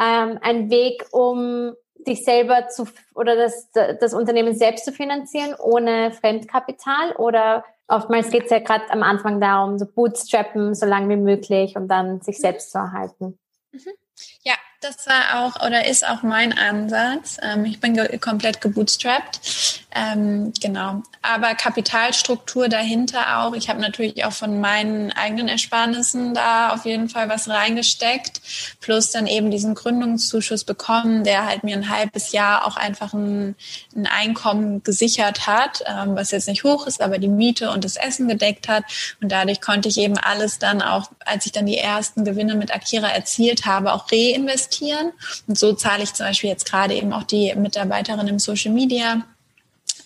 Speaker 1: ähm, ein Weg, um sich selber zu oder das, das Unternehmen selbst zu finanzieren ohne Fremdkapital oder oftmals geht es ja gerade am Anfang darum, so bootstrappen so lange wie möglich und dann sich selbst zu erhalten.
Speaker 2: Mhm. Ja, das war auch oder ist auch mein Ansatz. Ähm, ich bin ge komplett gebootstrapped. Ähm, genau. Aber Kapitalstruktur dahinter auch. Ich habe natürlich auch von meinen eigenen Ersparnissen da auf jeden Fall was reingesteckt. Plus dann eben diesen Gründungszuschuss bekommen, der halt mir ein halbes Jahr auch einfach ein, ein Einkommen gesichert hat, ähm, was jetzt nicht hoch ist, aber die Miete und das Essen gedeckt hat. Und dadurch konnte ich eben alles dann auch, als ich dann die ersten Gewinne mit Akira erzielt habe, auch reinvestieren investieren. Und so zahle ich zum Beispiel jetzt gerade eben auch die Mitarbeiterin im Social Media.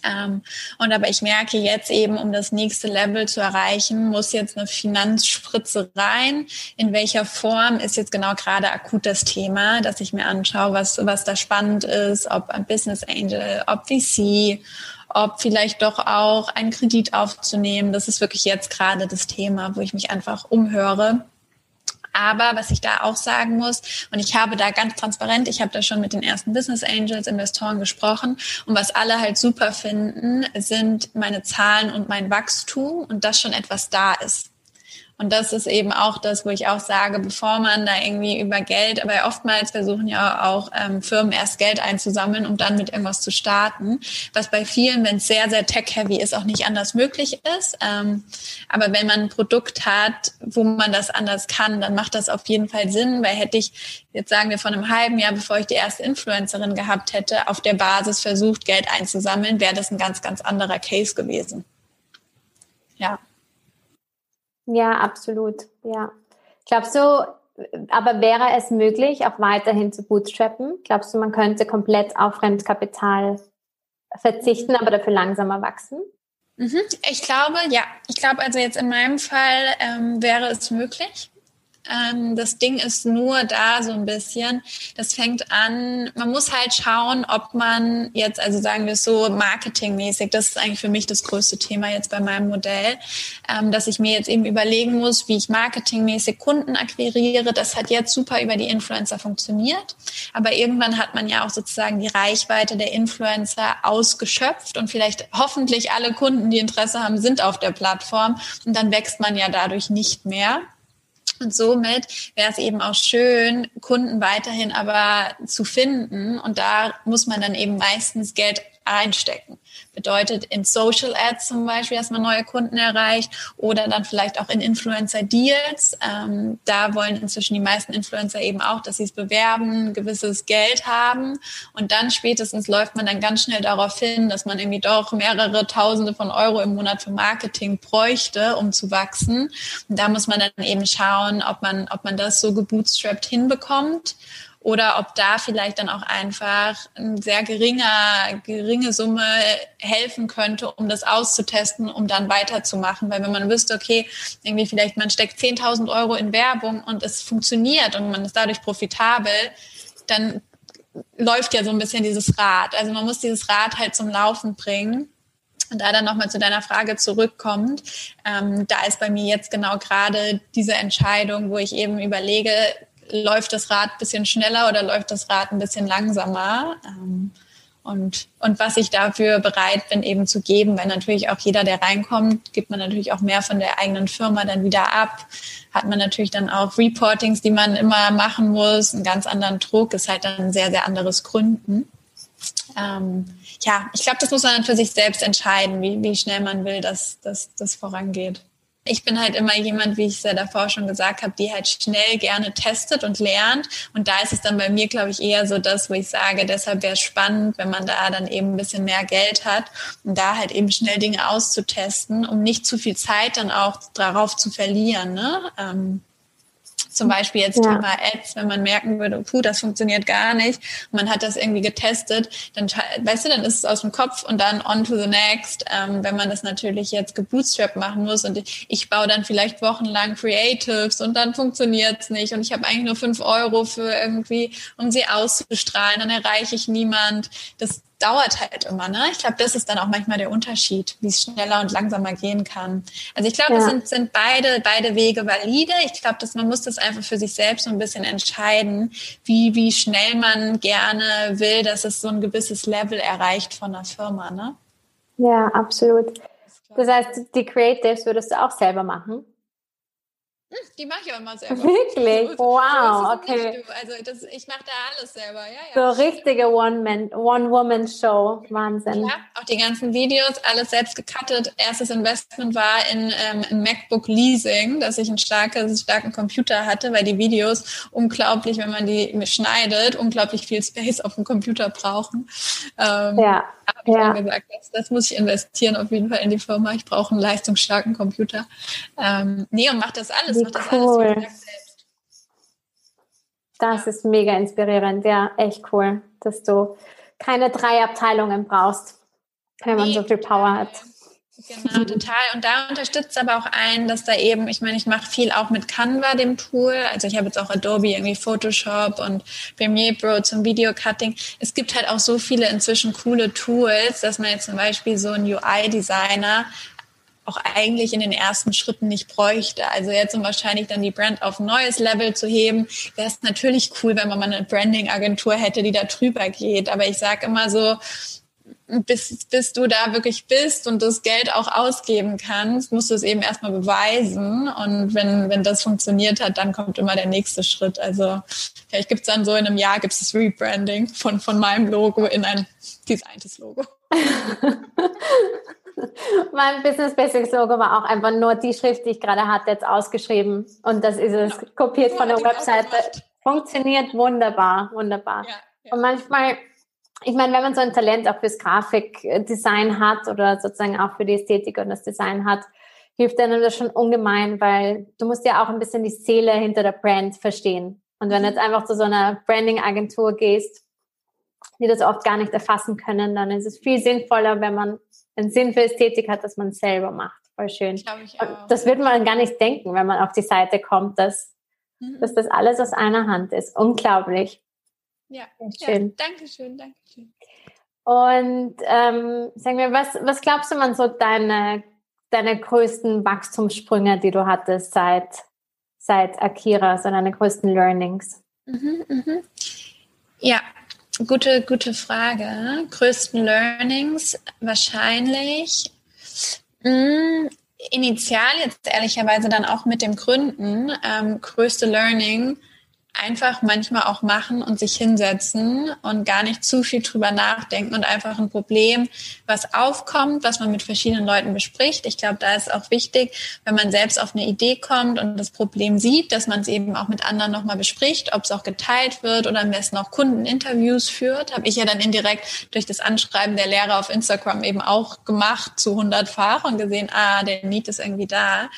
Speaker 2: Ähm, und aber ich merke jetzt eben, um das nächste Level zu erreichen, muss jetzt eine Finanzspritze rein. In welcher Form ist jetzt genau gerade akut das Thema, dass ich mir anschaue, was, was da spannend ist, ob ein Business Angel, ob VC, ob vielleicht doch auch einen Kredit aufzunehmen. Das ist wirklich jetzt gerade das Thema, wo ich mich einfach umhöre aber was ich da auch sagen muss, und ich habe da ganz transparent, ich habe da schon mit den ersten Business Angels, Investoren gesprochen, und was alle halt super finden, sind meine Zahlen und mein Wachstum und dass schon etwas da ist. Und das ist eben auch das, wo ich auch sage, bevor man da irgendwie über Geld, aber oftmals versuchen ja auch ähm, Firmen erst Geld einzusammeln, um dann mit irgendwas zu starten, was bei vielen, wenn es sehr, sehr tech-heavy ist, auch nicht anders möglich ist. Ähm, aber wenn man ein Produkt hat, wo man das anders kann, dann macht das auf jeden Fall Sinn, weil hätte ich, jetzt sagen wir von einem halben Jahr, bevor ich die erste Influencerin gehabt hätte, auf der Basis versucht, Geld einzusammeln, wäre das ein ganz, ganz anderer Case gewesen. Ja.
Speaker 1: Ja, absolut. Ja. Glaubst du, aber wäre es möglich, auch weiterhin zu bootstrappen? Glaubst du, man könnte komplett auf Fremdkapital verzichten, aber dafür langsamer wachsen?
Speaker 2: Mhm. Ich glaube, ja. Ich glaube, also jetzt in meinem Fall ähm, wäre es möglich. Ähm, das Ding ist nur da so ein bisschen. Das fängt an, man muss halt schauen, ob man jetzt, also sagen wir es so, marketingmäßig, das ist eigentlich für mich das größte Thema jetzt bei meinem Modell, ähm, dass ich mir jetzt eben überlegen muss, wie ich marketingmäßig Kunden akquiriere. Das hat jetzt super über die Influencer funktioniert. Aber irgendwann hat man ja auch sozusagen die Reichweite der Influencer ausgeschöpft und vielleicht hoffentlich alle Kunden, die Interesse haben, sind auf der Plattform und dann wächst man ja dadurch nicht mehr. Und somit wäre es eben auch schön, Kunden weiterhin aber zu finden. Und da muss man dann eben meistens Geld einstecken. Bedeutet in Social Ads zum Beispiel, dass man neue Kunden erreicht oder dann vielleicht auch in Influencer Deals. Ähm, da wollen inzwischen die meisten Influencer eben auch, dass sie es bewerben, gewisses Geld haben und dann spätestens läuft man dann ganz schnell darauf hin, dass man irgendwie doch mehrere Tausende von Euro im Monat für Marketing bräuchte, um zu wachsen. Und da muss man dann eben schauen, ob man, ob man das so gebootstrapped hinbekommt oder ob da vielleicht dann auch einfach eine sehr geringer, geringe Summe helfen könnte, um das auszutesten, um dann weiterzumachen. Weil wenn man wüsste, okay, irgendwie vielleicht man steckt 10.000 Euro in Werbung und es funktioniert und man ist dadurch profitabel, dann läuft ja so ein bisschen dieses Rad. Also man muss dieses Rad halt zum Laufen bringen. Und da dann nochmal zu deiner Frage zurückkommt, ähm, da ist bei mir jetzt genau gerade diese Entscheidung, wo ich eben überlege, läuft das Rad ein bisschen schneller oder läuft das Rad ein bisschen langsamer. Ähm, und, und was ich dafür bereit bin, eben zu geben, weil natürlich auch jeder, der reinkommt, gibt man natürlich auch mehr von der eigenen Firma dann wieder ab. Hat man natürlich dann auch Reportings, die man immer machen muss, einen ganz anderen Druck, ist halt dann ein sehr, sehr anderes Gründen. Ähm, ja, ich glaube, das muss man dann für sich selbst entscheiden, wie, wie schnell man will, dass das vorangeht ich bin halt immer jemand, wie ich es ja davor schon gesagt habe, die halt schnell gerne testet und lernt. Und da ist es dann bei mir, glaube ich, eher so das, wo ich sage, deshalb wäre es spannend, wenn man da dann eben ein bisschen mehr Geld hat und da halt eben schnell Dinge auszutesten, um nicht zu viel Zeit dann auch darauf zu verlieren. Ne? Ähm, zum Beispiel jetzt ja. Thema Ads, wenn man merken würde, puh, das funktioniert gar nicht man hat das irgendwie getestet, dann, weißt du, dann ist es aus dem Kopf und dann on to the next. Ähm, wenn man das natürlich jetzt gebootstrapped machen muss und ich, ich baue dann vielleicht wochenlang Creatives und dann funktioniert es nicht und ich habe eigentlich nur fünf Euro für irgendwie, um sie auszustrahlen, dann erreiche ich niemand. Das dauert halt immer, ne? Ich glaube, das ist dann auch manchmal der Unterschied, wie es schneller und langsamer gehen kann. Also ich glaube, ja. es sind, sind beide, beide Wege valide. Ich glaube, dass man muss das einfach für sich selbst so ein bisschen entscheiden, wie, wie schnell man gerne will, dass es so ein gewisses Level erreicht von der Firma, ne?
Speaker 1: Ja, absolut. Das heißt, die Creatives würdest du auch selber machen?
Speaker 2: Hm, die mache ich auch immer selber.
Speaker 1: Wirklich? So, wow,
Speaker 2: so okay. Also das, ich mache da alles selber, ja,
Speaker 1: ja. So richtige One-Woman-Show, Wahnsinn. Ja,
Speaker 2: auch die ganzen Videos, alles selbst gecuttet. Erstes Investment war in ähm, ein MacBook Leasing, dass ich einen starken, starken Computer hatte, weil die Videos unglaublich, wenn man die schneidet, unglaublich viel Space auf dem Computer brauchen.
Speaker 1: Ähm, ja
Speaker 2: habe ich ja. gesagt, das, das, muss ich investieren auf jeden Fall in die Firma. Ich brauche einen leistungsstarken Computer. Ähm, nee, und macht das alles, Wie das cool.
Speaker 1: Das ja. ist mega inspirierend, ja, echt cool, dass du keine drei Abteilungen brauchst, wenn man nee, so viel Power hat.
Speaker 2: Genau, total. Und da unterstützt aber auch ein, dass da eben, ich meine, ich mache viel auch mit Canva, dem Tool. Also ich habe jetzt auch Adobe, irgendwie Photoshop und Premiere Pro zum Videocutting. Es gibt halt auch so viele inzwischen coole Tools, dass man jetzt zum Beispiel so einen UI-Designer auch eigentlich in den ersten Schritten nicht bräuchte. Also jetzt um wahrscheinlich dann die Brand auf ein neues Level zu heben, wäre es natürlich cool, wenn man mal eine Branding-Agentur hätte, die da drüber geht. Aber ich sage immer so, bis, bis du da wirklich bist und das Geld auch ausgeben kannst, musst du es eben erstmal beweisen. Und wenn, wenn das funktioniert hat, dann kommt immer der nächste Schritt. Also vielleicht gibt es dann so in einem Jahr gibt's das Rebranding von, von meinem Logo in ein designtes Logo.
Speaker 1: mein Business Basics Logo war auch einfach nur die Schrift, die ich gerade hatte, jetzt ausgeschrieben. Und das ist es genau. kopiert von der Webseite. Funktioniert wunderbar, wunderbar. Ja, ja. Und manchmal ich meine, wenn man so ein Talent auch fürs Grafikdesign hat oder sozusagen auch für die Ästhetik und das Design hat, hilft einem das schon ungemein, weil du musst ja auch ein bisschen die Seele hinter der Brand verstehen. Und wenn du jetzt einfach zu so einer Branding-Agentur gehst, die das oft gar nicht erfassen können, dann ist es viel sinnvoller, wenn man einen Sinn für Ästhetik hat, dass man es selber macht. Voll schön. Ich ich. Das wird man gar nicht denken, wenn man auf die Seite kommt, dass, mhm. dass das alles aus einer Hand ist. Unglaublich.
Speaker 2: Ja, schön. Ja, danke schön, danke schön.
Speaker 1: Und ähm, sag mir, was, was glaubst du, man so deine, deine größten Wachstumssprünge, die du hattest seit, seit Akira, so deine größten Learnings?
Speaker 2: Mhm, mhm. Ja, gute, gute Frage. Größten Learnings wahrscheinlich. Mh, mm, initial jetzt ehrlicherweise dann auch mit dem Gründen. Ähm, größte Learning einfach manchmal auch machen und sich hinsetzen und gar nicht zu viel drüber nachdenken und einfach ein Problem, was aufkommt, was man mit verschiedenen Leuten bespricht. Ich glaube, da ist auch wichtig, wenn man selbst auf eine Idee kommt und das Problem sieht, dass man es eben auch mit anderen nochmal bespricht, ob es auch geteilt wird oder am besten auch Kundeninterviews führt. Habe ich ja dann indirekt durch das Anschreiben der Lehrer auf Instagram eben auch gemacht zu 100-fach und gesehen, ah, der Need ist irgendwie da.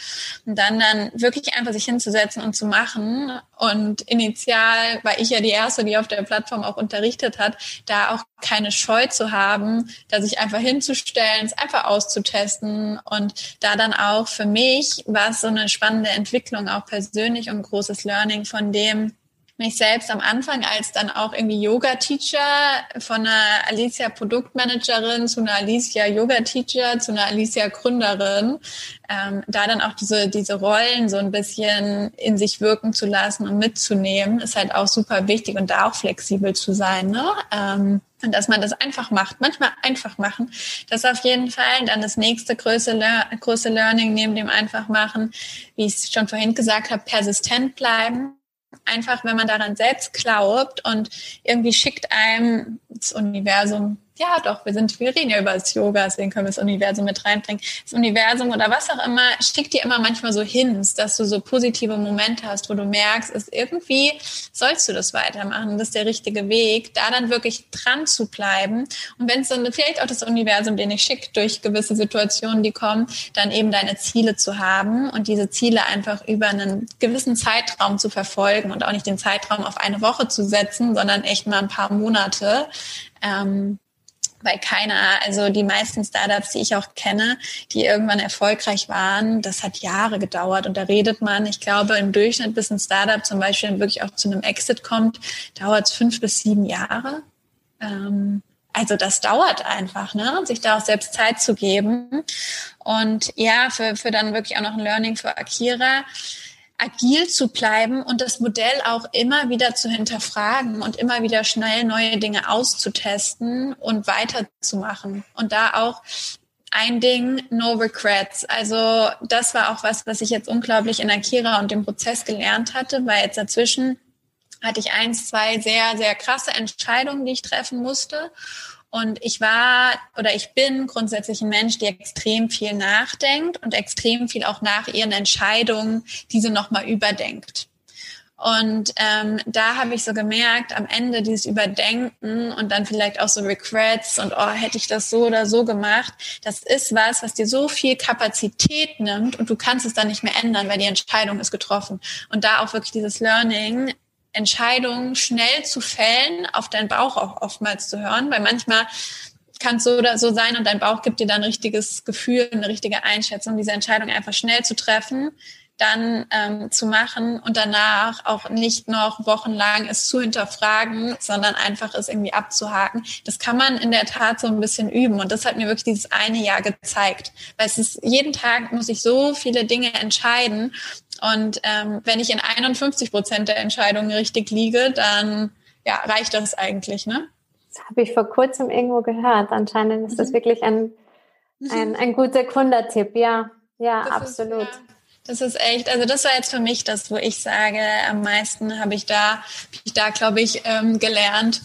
Speaker 2: Und dann dann wirklich einfach sich hinzusetzen und zu machen und in initial war ich ja die Erste, die auf der Plattform auch unterrichtet hat, da auch keine Scheu zu haben, da sich einfach hinzustellen, es einfach auszutesten und da dann auch für mich war es so eine spannende Entwicklung auch persönlich und großes Learning von dem, mich selbst am Anfang als dann auch irgendwie Yoga-Teacher von einer Alicia Produktmanagerin zu einer Alicia Yoga-Teacher zu einer Alicia Gründerin, ähm, da dann auch diese, diese Rollen so ein bisschen in sich wirken zu lassen und mitzunehmen, ist halt auch super wichtig und da auch flexibel zu sein. Ne? Ähm, und dass man das einfach macht, manchmal einfach machen. Das auf jeden Fall. Dann das nächste größte, große Learning neben dem einfach machen, wie ich es schon vorhin gesagt habe, persistent bleiben einfach, wenn man daran selbst glaubt und irgendwie schickt einem das Universum ja doch, wir sind, wir reden ja über das Yoga, deswegen können wir das Universum mit reinbringen. Das Universum oder was auch immer schickt dir immer manchmal so Hints, dass du so positive Momente hast, wo du merkst, ist irgendwie sollst du das weitermachen, das ist der richtige Weg, da dann wirklich dran zu bleiben. Und wenn es dann vielleicht auch das Universum dir nicht schickt durch gewisse Situationen, die kommen, dann eben deine Ziele zu haben und diese Ziele einfach über einen gewissen Zeitraum zu verfolgen und auch nicht den Zeitraum auf eine Woche zu setzen, sondern echt mal ein paar Monate. Ähm, weil keiner, also die meisten Startups, die ich auch kenne, die irgendwann erfolgreich waren, das hat Jahre gedauert und da redet man, ich glaube im Durchschnitt, bis ein Startup zum Beispiel wirklich auch zu einem Exit kommt, dauert es fünf bis sieben Jahre. Ähm, also das dauert einfach, ne? sich da auch selbst Zeit zu geben. Und ja, für, für dann wirklich auch noch ein Learning für Akira, agil zu bleiben und das Modell auch immer wieder zu hinterfragen und immer wieder schnell neue Dinge auszutesten und weiterzumachen. Und da auch ein Ding, no regrets. Also das war auch was, was ich jetzt unglaublich in Akira und dem Prozess gelernt hatte, weil jetzt dazwischen hatte ich eins, zwei sehr, sehr krasse Entscheidungen, die ich treffen musste. Und ich war oder ich bin grundsätzlich ein Mensch, die extrem viel nachdenkt und extrem viel auch nach ihren Entscheidungen diese nochmal überdenkt. Und ähm, da habe ich so gemerkt, am Ende dieses Überdenken und dann vielleicht auch so Regrets und oh, hätte ich das so oder so gemacht, das ist was, was dir so viel Kapazität nimmt und du kannst es dann nicht mehr ändern, weil die Entscheidung ist getroffen. Und da auch wirklich dieses Learning, Entscheidungen schnell zu fällen, auf deinen Bauch auch oftmals zu hören, weil manchmal kann es so oder so sein und dein Bauch gibt dir dann ein richtiges Gefühl, eine richtige Einschätzung, diese Entscheidung einfach schnell zu treffen, dann ähm, zu machen und danach auch nicht noch wochenlang es zu hinterfragen, sondern einfach es irgendwie abzuhaken. Das kann man in der Tat so ein bisschen üben und das hat mir wirklich dieses eine Jahr gezeigt, weil es ist jeden Tag muss ich so viele Dinge entscheiden und ähm, wenn ich in 51 Prozent der Entscheidungen richtig liege, dann ja, reicht das eigentlich, ne?
Speaker 1: Das habe ich vor kurzem irgendwo gehört. Anscheinend ist mhm. das wirklich ein, mhm. ein, ein guter Gründertipp. Ja, ja, das absolut. Ist, ja,
Speaker 2: das ist echt, also das war jetzt für mich das, wo ich sage, am meisten habe ich da, habe ich da, glaube ich, ähm, gelernt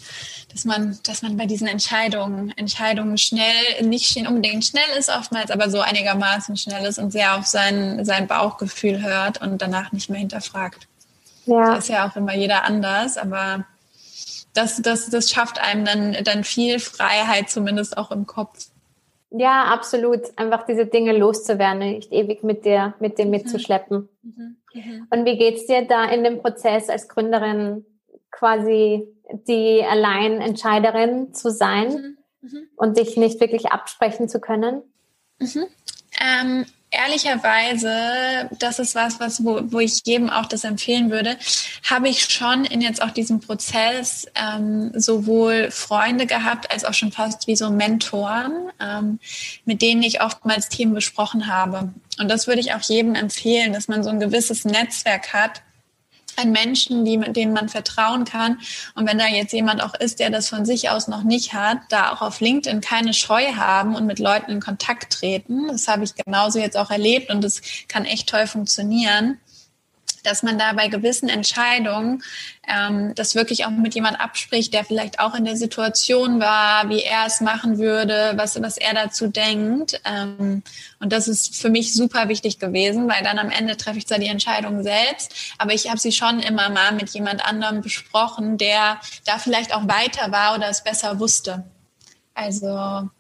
Speaker 2: dass man, dass man bei diesen Entscheidungen, Entscheidungen schnell, nicht unbedingt schnell ist oftmals, aber so einigermaßen schnell ist und sehr auf sein, sein Bauchgefühl hört und danach nicht mehr hinterfragt. Ja. Das ist ja auch immer jeder anders, aber das, das, das schafft einem dann, dann viel Freiheit, zumindest auch im Kopf.
Speaker 1: Ja, absolut. Einfach diese Dinge loszuwerden, nicht ewig mit dir, mit dem mitzuschleppen. Mhm. Mhm. Und wie geht's dir da in dem Prozess als Gründerin quasi die Alleinentscheiderin zu sein mhm. Mhm. und dich nicht wirklich absprechen zu können?
Speaker 2: Mhm. Ähm, ehrlicherweise, das ist was, was wo, wo ich jedem auch das empfehlen würde, habe ich schon in jetzt auch diesem Prozess ähm, sowohl Freunde gehabt als auch schon fast wie so Mentoren, ähm, mit denen ich oftmals Themen besprochen habe. Und das würde ich auch jedem empfehlen, dass man so ein gewisses Netzwerk hat, an Menschen, die, denen man vertrauen kann. Und wenn da jetzt jemand auch ist, der das von sich aus noch nicht hat, da auch auf LinkedIn keine Scheu haben und mit Leuten in Kontakt treten. Das habe ich genauso jetzt auch erlebt und das kann echt toll funktionieren dass man da bei gewissen Entscheidungen ähm, das wirklich auch mit jemand abspricht, der vielleicht auch in der Situation war, wie er es machen würde, was, was er dazu denkt. Ähm, und das ist für mich super wichtig gewesen, weil dann am Ende treffe ich zwar die Entscheidung selbst, aber ich habe sie schon immer mal mit jemand anderem besprochen, der da vielleicht auch weiter war oder es besser wusste. Also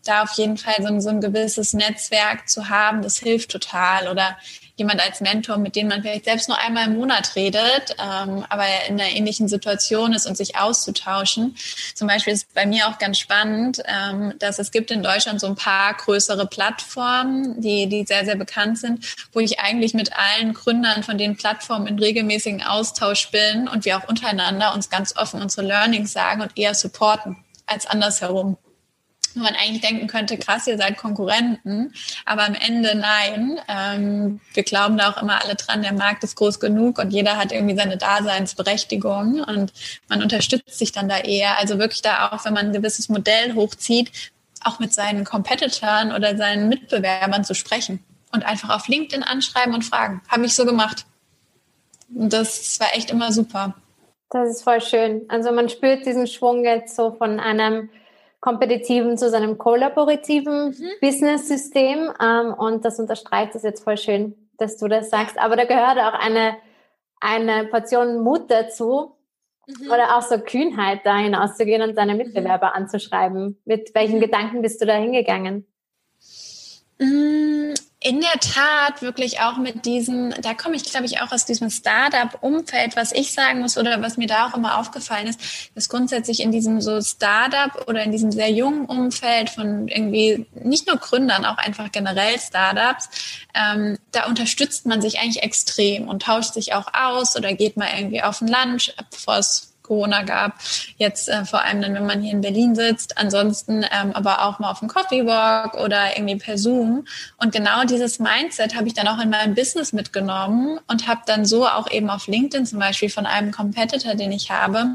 Speaker 2: da auf jeden Fall so ein, so ein gewisses Netzwerk zu haben, das hilft total. Oder jemand als Mentor, mit dem man vielleicht selbst nur einmal im Monat redet, ähm, aber in einer ähnlichen Situation ist und sich auszutauschen. Zum Beispiel ist bei mir auch ganz spannend, ähm, dass es gibt in Deutschland so ein paar größere Plattformen, die, die sehr, sehr bekannt sind, wo ich eigentlich mit allen Gründern von den Plattformen in regelmäßigen Austausch bin und wir auch untereinander uns ganz offen unsere Learnings sagen und eher supporten als andersherum wo man eigentlich denken könnte, krass, ihr seid Konkurrenten, aber am Ende nein. Ähm, wir glauben da auch immer alle dran, der Markt ist groß genug und jeder hat irgendwie seine Daseinsberechtigung und man unterstützt sich dann da eher. Also wirklich da auch, wenn man ein gewisses Modell hochzieht, auch mit seinen Competitoren oder seinen Mitbewerbern zu sprechen und einfach auf LinkedIn anschreiben und fragen. Habe ich so gemacht. Das war echt immer super.
Speaker 1: Das ist voll schön. Also man spürt diesen Schwung jetzt so von einem kompetitiven zu seinem kollaborativen mhm. Business-System. Ähm, und das unterstreicht es jetzt voll schön, dass du das sagst. Aber da gehört auch eine, eine Portion Mut dazu mhm. oder auch so Kühnheit, da hinauszugehen und deine mhm. Mitbewerber mhm. anzuschreiben. Mit welchen mhm. Gedanken bist du da hingegangen?
Speaker 2: In der Tat wirklich auch mit diesem, da komme ich, glaube ich, auch aus diesem Startup-Umfeld, was ich sagen muss oder was mir da auch immer aufgefallen ist, dass grundsätzlich in diesem so Startup oder in diesem sehr jungen Umfeld von irgendwie nicht nur Gründern, auch einfach generell Startups, ähm, da unterstützt man sich eigentlich extrem und tauscht sich auch aus oder geht mal irgendwie auf ein Lunch, bevor es Corona gab. Jetzt äh, vor allem dann, wenn man hier in Berlin sitzt. Ansonsten ähm, aber auch mal auf dem Coffee Walk oder irgendwie per Zoom. Und genau dieses Mindset habe ich dann auch in meinem Business mitgenommen und habe dann so auch eben auf LinkedIn zum Beispiel von einem Competitor, den ich habe,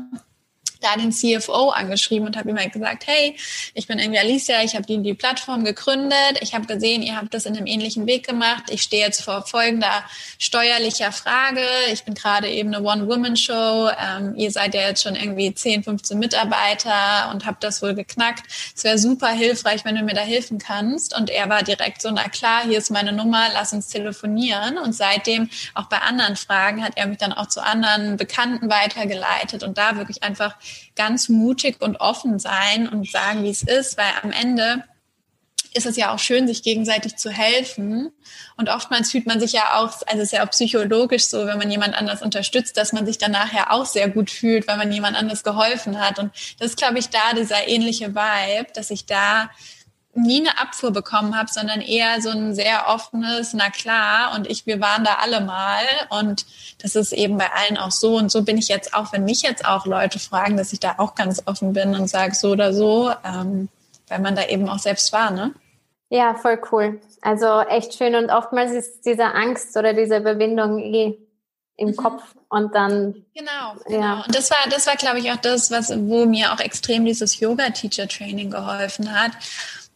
Speaker 2: da den CFO angeschrieben und habe ihm halt gesagt, hey, ich bin irgendwie Alicia, ich habe die, die Plattform gegründet, ich habe gesehen, ihr habt das in einem ähnlichen Weg gemacht, ich stehe jetzt vor folgender steuerlicher Frage, ich bin gerade eben eine One-Woman-Show, ähm, ihr seid ja jetzt schon irgendwie 10, 15 Mitarbeiter und habt das wohl geknackt. Es wäre super hilfreich, wenn du mir da helfen kannst. Und er war direkt so, na klar, hier ist meine Nummer, lass uns telefonieren. Und seitdem, auch bei anderen Fragen, hat er mich dann auch zu anderen Bekannten weitergeleitet und da wirklich einfach ganz mutig und offen sein und sagen, wie es ist, weil am Ende ist es ja auch schön, sich gegenseitig zu helfen. Und oftmals fühlt man sich ja auch, also es ist ja auch psychologisch so, wenn man jemand anders unterstützt, dass man sich danach ja auch sehr gut fühlt, weil man jemand anders geholfen hat. Und das ist, glaube ich, da dieser ähnliche Vibe, dass ich da nie eine Abfuhr bekommen habe, sondern eher so ein sehr offenes, na klar, und ich, wir waren da alle mal und das ist eben bei allen auch so und so bin ich jetzt auch, wenn mich jetzt auch Leute fragen, dass ich da auch ganz offen bin und sage so oder so, ähm, weil man da eben auch selbst war, ne?
Speaker 1: Ja, voll cool. Also echt schön und oftmals ist diese Angst oder diese Überwindung eh im mhm. Kopf und dann
Speaker 2: genau genau ja. und das war das war glaube ich auch das was wo mir auch extrem dieses Yoga Teacher Training geholfen hat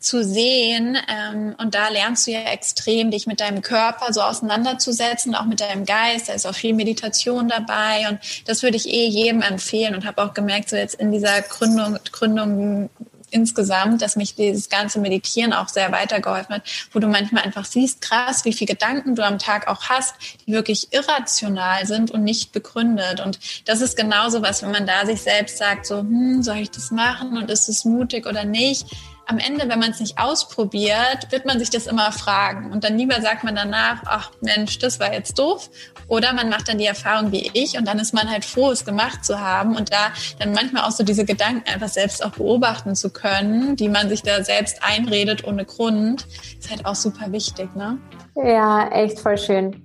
Speaker 2: zu sehen. Ähm, und da lernst du ja extrem, dich mit deinem Körper so auseinanderzusetzen, auch mit deinem Geist. Da ist auch viel Meditation dabei. Und das würde ich eh jedem empfehlen und habe auch gemerkt, so jetzt in dieser Gründung, Gründung insgesamt, dass mich dieses ganze Meditieren auch sehr weitergeholfen hat, wo du manchmal einfach siehst, krass, wie viele Gedanken du am Tag auch hast, die wirklich irrational sind und nicht begründet. Und das ist genauso was, wenn man da sich selbst sagt, so, hm, soll ich das machen und ist es mutig oder nicht? Am Ende, wenn man es nicht ausprobiert, wird man sich das immer fragen. Und dann lieber sagt man danach, ach Mensch, das war jetzt doof. Oder man macht dann die Erfahrung wie ich und dann ist man halt froh, es gemacht zu haben und da dann manchmal auch so diese Gedanken einfach selbst auch beobachten zu können, die man sich da selbst einredet ohne Grund, ist halt auch super wichtig, ne?
Speaker 1: Ja, echt voll schön.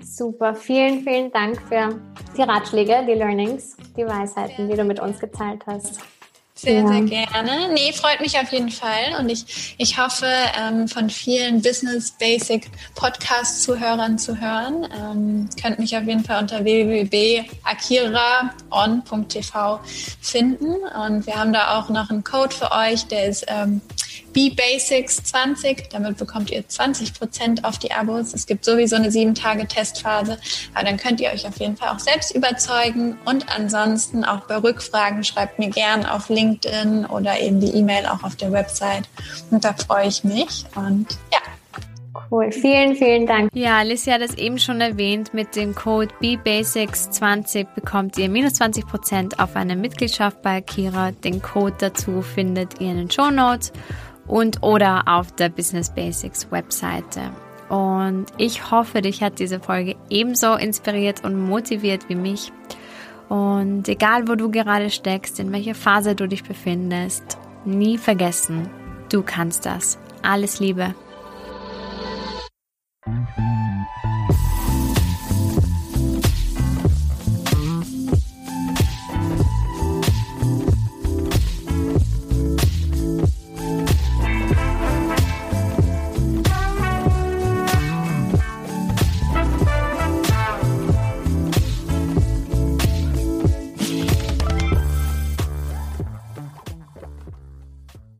Speaker 1: Super, vielen, vielen Dank für die Ratschläge, die Learnings, die Weisheiten, die du mit uns geteilt hast.
Speaker 2: Sehr, ja. sehr gerne. Nee, freut mich auf jeden Fall. Und ich, ich hoffe, ähm, von vielen Business Basic Podcast-Zuhörern zu hören. Ähm, könnt mich auf jeden Fall unter www.akiraon.tv finden. Und wir haben da auch noch einen Code für euch, der ist ähm, B-Basics 20. Damit bekommt ihr 20 Prozent auf die Abos. Es gibt sowieso eine sieben Tage Testphase. Aber dann könnt ihr euch auf jeden Fall auch selbst überzeugen. Und ansonsten auch bei Rückfragen schreibt mir gern auf LinkedIn oder eben die E-Mail auch auf der Website. Und da freue ich mich. Und ja.
Speaker 1: Cool, vielen, vielen Dank. Ja, Alicia hat es eben schon erwähnt, mit dem Code BBasics20 bekommt ihr minus 20% auf eine Mitgliedschaft bei Akira. Den Code dazu findet ihr in den Show Notes und oder auf der Business Basics Webseite. Und ich hoffe, dich hat diese Folge ebenso inspiriert und motiviert wie mich. Und egal, wo du gerade steckst, in welcher Phase du dich befindest, nie vergessen, du kannst das. Alles Liebe.